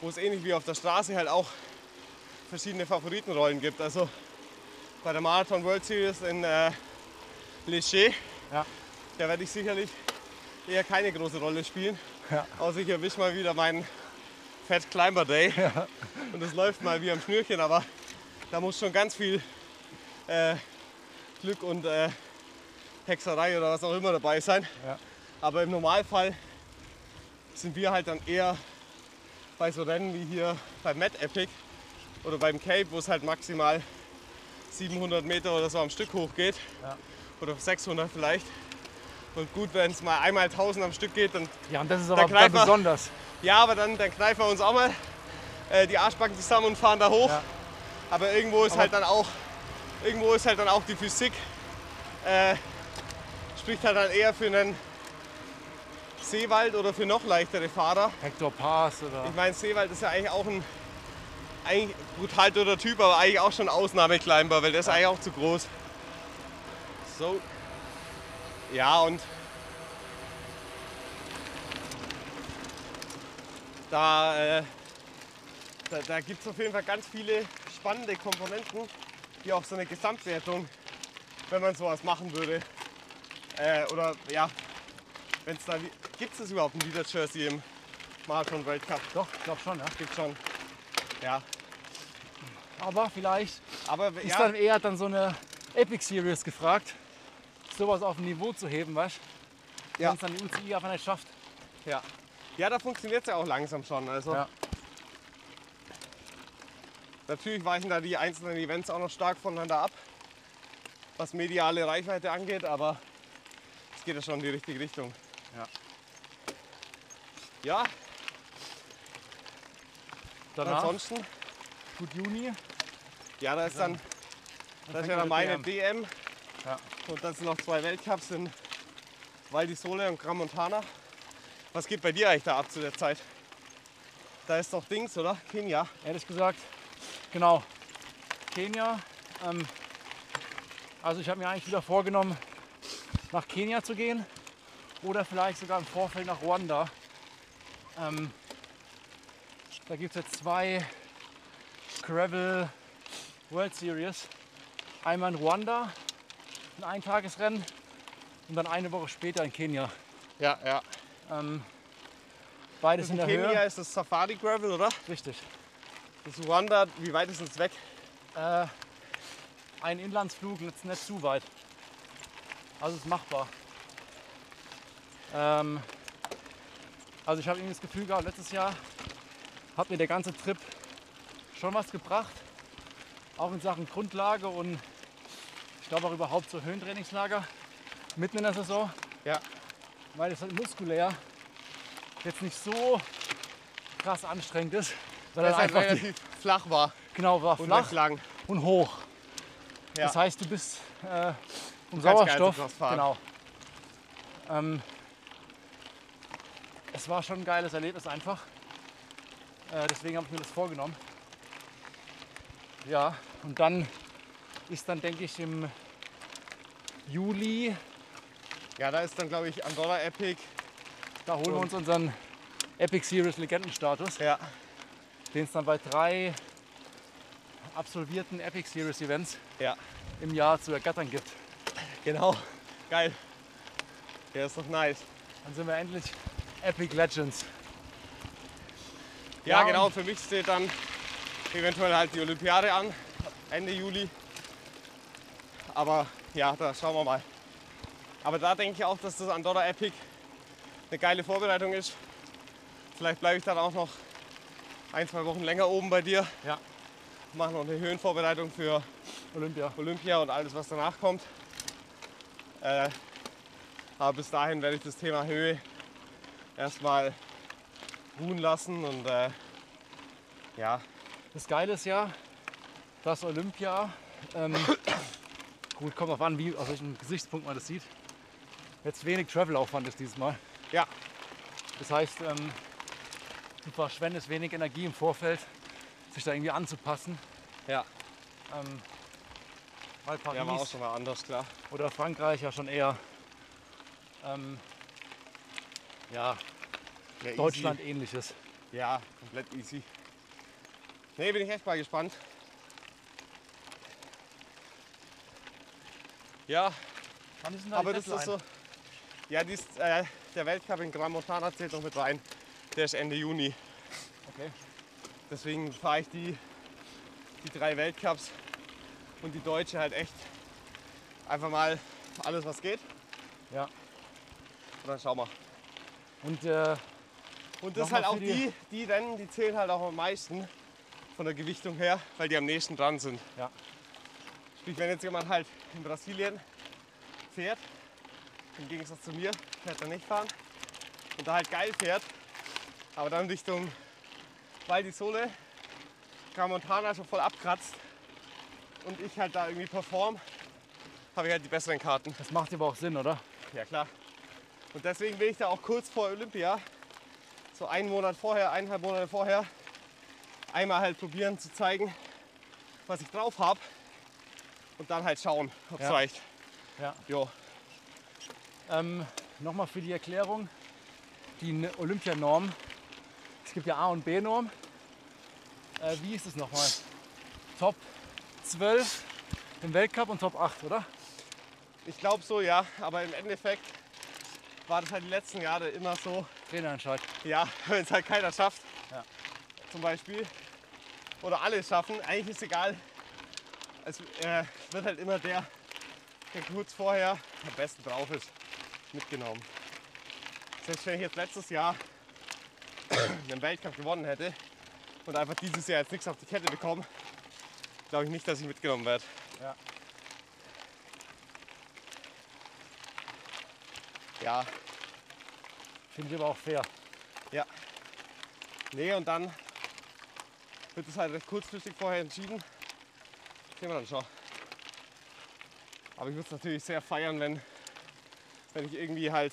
[SPEAKER 1] Wo es ähnlich wie auf der Straße halt auch verschiedene Favoritenrollen gibt. Also bei der Marathon World Series in äh, Leger,
[SPEAKER 2] Ja.
[SPEAKER 1] da werde ich sicherlich eher keine große Rolle spielen.
[SPEAKER 2] Ja.
[SPEAKER 1] Außer ich erwische mal wieder meinen Fat Climber Day. Und es läuft mal wie am Schnürchen, aber da muss schon ganz viel äh, Glück und äh, Hexerei oder was auch immer dabei sein.
[SPEAKER 2] Ja.
[SPEAKER 1] Aber im Normalfall sind wir halt dann eher bei so Rennen wie hier beim Met Epic oder beim Cape, wo es halt maximal 700 Meter oder so am Stück hochgeht.
[SPEAKER 2] Ja.
[SPEAKER 1] Oder 600 vielleicht. Und gut, wenn es mal einmal 1000 am Stück geht, dann
[SPEAKER 2] Ja, und das ist aber dann
[SPEAKER 1] man-
[SPEAKER 2] besonders.
[SPEAKER 1] ja, aber dann, dann kneifen wir uns auch mal äh, die Arschbacken zusammen und fahren da hoch.
[SPEAKER 2] Ja.
[SPEAKER 1] Aber irgendwo ist
[SPEAKER 2] Aber-
[SPEAKER 1] halt dann auch irgendwo ist halt dann auch die Physik äh, spricht halt dann eher für einen Seewald oder für noch leichtere Fahrer.
[SPEAKER 2] Hector Pass oder.
[SPEAKER 1] Ich meine, Seewald ist ja eigentlich auch ein eigentlich brutal toter Typ, aber eigentlich auch schon Ausnahmeklimber, weil der ist eigentlich auch zu groß. So. Ja, und da, äh, da, da gibt es auf jeden Fall ganz viele spannende Komponenten, die auch so eine Gesamtwertung, wenn man sowas machen würde, äh, oder ja, wenn es da, gibt es überhaupt ein Leader Jersey im Marathon Weltcup?
[SPEAKER 2] Doch, ich glaube schon, ja.
[SPEAKER 1] Gibt schon. Ja,
[SPEAKER 2] Aber vielleicht
[SPEAKER 1] aber
[SPEAKER 2] ist
[SPEAKER 1] ja,
[SPEAKER 2] dann eher dann so eine Epic Series gefragt, sowas auf ein Niveau zu heben, weißt du?
[SPEAKER 1] Ja.
[SPEAKER 2] Wenn es dann die UCI einfach nicht schafft.
[SPEAKER 1] ja. ja, da funktioniert es ja auch langsam schon. Also
[SPEAKER 2] Ja.
[SPEAKER 1] natürlich weichen da die einzelnen Events auch noch stark voneinander ab, was mediale Reichweite angeht, aber es geht ja schon in die richtige Richtung.
[SPEAKER 2] Ja.
[SPEAKER 1] Ja,
[SPEAKER 2] Danach,
[SPEAKER 1] ansonsten,
[SPEAKER 2] gut Juni.
[SPEAKER 1] ja, da ist dann,
[SPEAKER 2] Dann
[SPEAKER 1] das ist ja dann meine
[SPEAKER 2] WM.
[SPEAKER 1] DM
[SPEAKER 2] Ja.
[SPEAKER 1] und dann sind noch zwei Weltcups in Val di Sole und Gran Montana. Was geht bei dir eigentlich da ab zu der Zeit? Da ist doch Dings, oder? Kenia.
[SPEAKER 2] Ehrlich gesagt, genau. Kenia. Ähm, also ich habe mir eigentlich wieder vorgenommen, nach Kenia zu gehen oder vielleicht sogar im Vorfeld nach Ruanda. Ähm, da gibt es jetzt zwei Gravel World Series. Einmal in Ruanda, ein Eintagesrennen und dann eine Woche später in Kenia.
[SPEAKER 1] Ja, ja.
[SPEAKER 2] Ähm, beides in
[SPEAKER 1] in
[SPEAKER 2] der
[SPEAKER 1] Kenia
[SPEAKER 2] Höhe.
[SPEAKER 1] ist das Safari Gravel, oder?
[SPEAKER 2] Richtig.
[SPEAKER 1] Das Ruanda, wie weit ist es weg?
[SPEAKER 2] Äh, ein Inlandsflug, jetzt nicht zu weit. Also ist machbar. Ähm, also ich habe irgendwie das Gefühl gehabt, letztes Jahr hat mir der ganze Trip schon was gebracht. Auch in Sachen Grundlage und ich glaube auch überhaupt so Höhentrainingslager mitten in der Saison,
[SPEAKER 1] Ja.
[SPEAKER 2] weil es halt muskulär jetzt nicht so krass anstrengend ist, er
[SPEAKER 1] es
[SPEAKER 2] einfach
[SPEAKER 1] relativ flach war
[SPEAKER 2] genau war
[SPEAKER 1] und
[SPEAKER 2] flach
[SPEAKER 1] lang.
[SPEAKER 2] und hoch.
[SPEAKER 1] Ja.
[SPEAKER 2] Das heißt, du bist äh, um Sauerstoff. Genau. Ähm, es war schon ein geiles Erlebnis einfach. Äh, deswegen habe ich mir das vorgenommen. Ja, und dann ist dann, denke ich, im Juli
[SPEAKER 1] Ja, da ist dann, glaube ich, Andorra Epic.
[SPEAKER 2] Da holen wir uns unseren Epic Series Legendenstatus,
[SPEAKER 1] Ja,
[SPEAKER 2] den es dann bei drei absolvierten Epic Series Events
[SPEAKER 1] ja,
[SPEAKER 2] im Jahr zu ergattern gibt.
[SPEAKER 1] genau. Geil. Ja, ist doch nice.
[SPEAKER 2] Dann sind wir endlich Epic Legends.
[SPEAKER 1] Ja,
[SPEAKER 2] Ja,
[SPEAKER 1] genau. Für mich steht dann eventuell halt die Olympiade an, Ende Juli. Aber ja, da schauen wir mal. Aber da denke ich auch, dass das Andorra Epic eine geile Vorbereitung ist. Vielleicht bleibe ich dann auch noch ein, zwei Wochen länger oben bei dir.
[SPEAKER 2] Ja.
[SPEAKER 1] Mache noch eine Höhenvorbereitung für
[SPEAKER 2] Olympia.
[SPEAKER 1] Olympia und alles, was danach kommt. Äh, aber bis dahin werde ich das Thema Höhe erstmal ruhen lassen und äh, ja,
[SPEAKER 2] Das Geile ist ja, dass Olympia, ähm, gut, kommt auf an, wie, aus welchem Gesichtspunkt man das sieht, jetzt wenig Travelaufwand ist dieses Mal.
[SPEAKER 1] ja,
[SPEAKER 2] Das heißt, ähm, du verschwendest wenig Energie im Vorfeld, sich da irgendwie anzupassen.
[SPEAKER 1] ja,
[SPEAKER 2] Ähm, weil
[SPEAKER 1] ja, war auch
[SPEAKER 2] Paris
[SPEAKER 1] schon mal anders, klar.
[SPEAKER 2] oder Frankreich ja schon eher ähm, ja,
[SPEAKER 1] Ja, easy.
[SPEAKER 2] Deutschland ähnliches.
[SPEAKER 1] Ja, komplett easy. Nee, bin ich echt mal gespannt. Ja,
[SPEAKER 2] da
[SPEAKER 1] aber das ist so. Ja, dies, äh, der Weltcup in Gran Montana zählt noch mit rein. Der ist Ende Juni.
[SPEAKER 2] Okay.
[SPEAKER 1] Deswegen fahre ich die, die drei Weltcups und die Deutsche halt echt einfach mal alles, was geht.
[SPEAKER 2] Ja.
[SPEAKER 1] Und dann schauen wir.
[SPEAKER 2] Und äh,
[SPEAKER 1] Und das ist halt auch
[SPEAKER 2] die,
[SPEAKER 1] die Rennen, die zählen halt auch am meisten von der Gewichtung her, weil die am nächsten dran sind.
[SPEAKER 2] Ja.
[SPEAKER 1] Sprich, wenn jetzt jemand halt in Brasilien fährt, im Gegensatz zu mir, fährt er nicht fahren und da halt geil fährt, aber dann Richtung Val di Sole, Tramontana schon voll abkratzt und ich halt da irgendwie perform, habe ich halt die besseren Karten.
[SPEAKER 2] das macht aber auch Sinn, oder?
[SPEAKER 1] Ja klar. Und deswegen will ich da auch kurz vor Olympia, so einen Monat vorher, eineinhalb Monate vorher, einmal halt probieren zu zeigen, was ich drauf habe. Und dann halt schauen, ob es
[SPEAKER 2] Ja.
[SPEAKER 1] reicht.
[SPEAKER 2] Ja.
[SPEAKER 1] Jo.
[SPEAKER 2] Ähm, Nochmal für die Erklärung, die Olympianorm. Es gibt ja A- und B-Norm. Äh, wie ist es nochmal? Top 12 im Weltcup und Top 8, oder?
[SPEAKER 1] Ich glaube so, ja. Aber im Endeffekt war das halt die letzten Jahre immer so,
[SPEAKER 2] Trainerentscheid.
[SPEAKER 1] ja, wenn es halt keiner schafft,
[SPEAKER 2] Ja.
[SPEAKER 1] zum Beispiel, oder alle schaffen, eigentlich ist egal. Es äh, wird halt immer der, der kurz vorher am besten drauf ist, mitgenommen. Selbst wenn ich jetzt letztes Jahr einen Weltcup gewonnen hätte und einfach dieses Jahr jetzt nichts auf die Kette bekomme, glaube ich nicht, dass ich mitgenommen werde.
[SPEAKER 2] Ja.
[SPEAKER 1] Ja,
[SPEAKER 2] Finde ich aber auch fair.
[SPEAKER 1] Ja. Nee, und dann wird es halt recht kurzfristig vorher entschieden. Sehen wir dann schon. Aber ich würde es natürlich sehr feiern, wenn, wenn ich irgendwie halt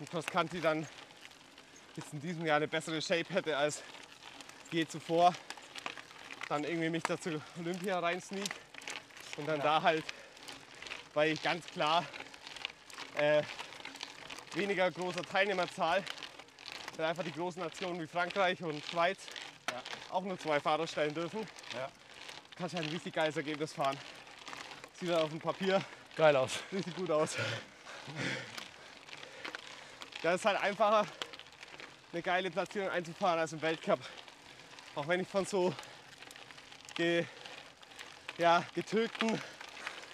[SPEAKER 1] in Cross Country dann jetzt in diesem Jahr eine bessere Shape hätte als je zuvor. Dann irgendwie mich dazu Olympia reinsneak und dann
[SPEAKER 2] Ja.
[SPEAKER 1] da halt, weil ich ganz klar äh, weniger großer Teilnehmerzahl weil einfach die großen Nationen wie Frankreich und Schweiz
[SPEAKER 2] Ja.
[SPEAKER 1] auch nur zwei Fahrer stellen dürfen.
[SPEAKER 2] Ja.
[SPEAKER 1] Kannst halt ein richtig geiles Ergebnis fahren. Sieht dann auf dem Papier
[SPEAKER 2] Geil aus.
[SPEAKER 1] richtig gut aus. Da ist halt einfacher, eine geile Platzierung einzufahren als im Weltcup. Auch wenn ich von so ge, ja, getilgten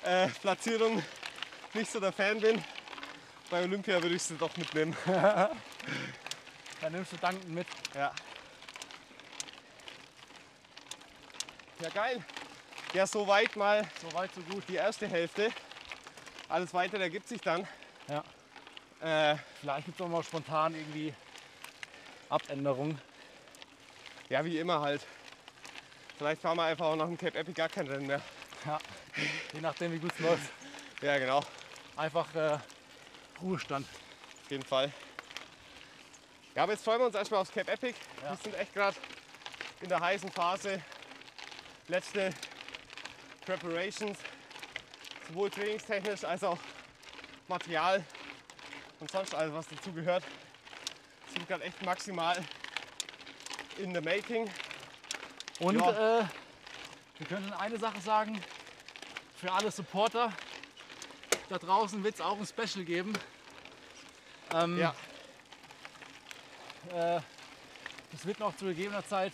[SPEAKER 1] äh, Platzierungen nicht so der Fan bin. Bei Olympia würde ich sie doch mitnehmen.
[SPEAKER 2] Dann nimmst du dankend mit.
[SPEAKER 1] Ja. Ja, geil. Ja, soweit mal
[SPEAKER 2] So weit, so gut.
[SPEAKER 1] die erste Hälfte. Alles weitere ergibt sich dann.
[SPEAKER 2] Ja.
[SPEAKER 1] Äh,
[SPEAKER 2] Vielleicht gibt es auch mal spontan irgendwie Abänderungen.
[SPEAKER 1] ja, wie immer halt. Vielleicht fahren wir einfach auch nach dem Cape Epic gar kein Rennen mehr.
[SPEAKER 2] Ja. Je nachdem, wie gut es läuft.
[SPEAKER 1] Ja, genau.
[SPEAKER 2] Einfach äh, Ruhestand.
[SPEAKER 1] Auf jeden Fall. Ja, aber jetzt freuen wir uns erstmal aufs Cape Epic.
[SPEAKER 2] Ja.
[SPEAKER 1] Wir sind echt gerade in der heißen Phase. Letzte Preparations, sowohl trainingstechnisch als auch Material und sonst alles, was dazu gehört, sind gerade echt maximal in the making.
[SPEAKER 2] Und
[SPEAKER 1] Ja.
[SPEAKER 2] äh, wir können eine Sache sagen, für alle Supporter da draußen wird es auch ein Special geben. Ähm,
[SPEAKER 1] Ja,
[SPEAKER 2] Äh, das wird noch zu gegebener Zeit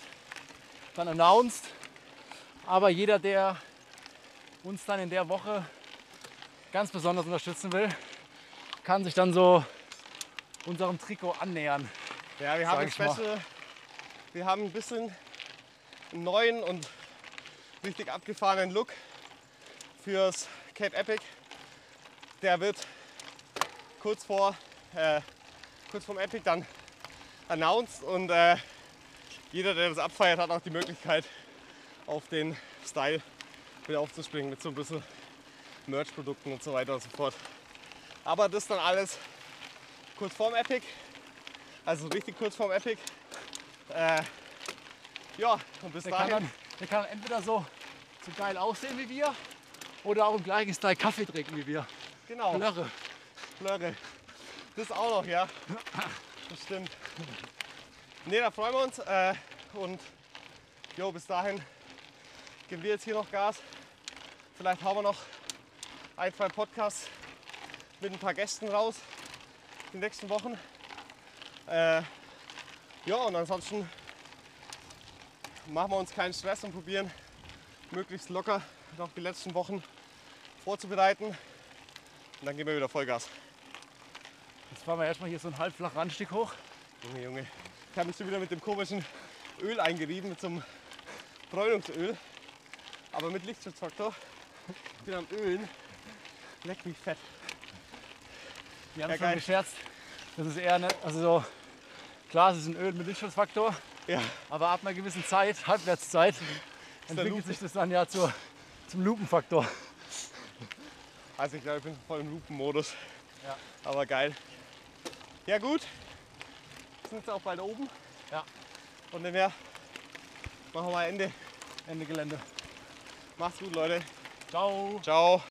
[SPEAKER 2] dann announced. Aber jeder, der uns dann in der Woche ganz besonders unterstützen will, kann sich dann so unserem Trikot annähern.
[SPEAKER 1] ja wir haben ein. Special. Wir haben ein bisschen einen neuen und richtig abgefahrenen Look fürs Cape Epic. Der wird kurz vor äh, kurz vorm Epic dann announced und äh, jeder, der das abfeiert, hat auch die Möglichkeit, auf den Style wieder aufzuspringen mit so ein bisschen Merch-Produkten und so weiter und so fort. Aber das dann alles kurz vorm Epic, also richtig kurz vorm Epic. Äh, ja, und bis
[SPEAKER 2] Der kann,
[SPEAKER 1] dahin,
[SPEAKER 2] dann, der kann entweder so, so geil aussehen wie wir oder auch im gleichen Style Kaffee trinken wie wir.
[SPEAKER 1] Genau,
[SPEAKER 2] Blöre.
[SPEAKER 1] Flöre. Das auch noch, ja. Das stimmt. Ne, da freuen wir uns. Äh, und jo, bis dahin geben wir jetzt hier noch Gas. Vielleicht hauen wir noch ein, zwei Podcasts mit ein paar Gästen raus in den nächsten Wochen. Äh, ja, und ansonsten machen wir uns keinen Stress und probieren möglichst locker noch die letzten Wochen vorzubereiten. Und dann geben wir wieder Vollgas.
[SPEAKER 2] Jetzt fahren wir erstmal hier so einen halbflachen Anstieg hoch.
[SPEAKER 1] Junge, Junge. Ich habe mich schon wieder mit dem komischen Öl eingerieben, mit so einem Bräunungsöl. Aber mit Lichtschutzfaktor. Ich bin am Ölen. Leck mich fett.
[SPEAKER 2] Wir haben
[SPEAKER 1] Ja,
[SPEAKER 2] schon
[SPEAKER 1] geil.
[SPEAKER 2] gescherzt. Das ist eher, ne, also so, klar, es ist ein Öl mit Lichtschutzfaktor,
[SPEAKER 1] Ja,
[SPEAKER 2] aber ab einer gewissen Zeit, Halbwertszeit, entwickelt sich das dann ja zur, zum Lupenfaktor.
[SPEAKER 1] Also ich glaube, ich bin voll im Lupenmodus.
[SPEAKER 2] Ja.
[SPEAKER 1] Aber geil. Ja gut. Sind jetzt auch bald oben.
[SPEAKER 2] Ja.
[SPEAKER 1] Und dann machen wir mal Ende.
[SPEAKER 2] Ende Gelände.
[SPEAKER 1] Macht's gut, Leute.
[SPEAKER 2] Ciao.
[SPEAKER 1] Ciao.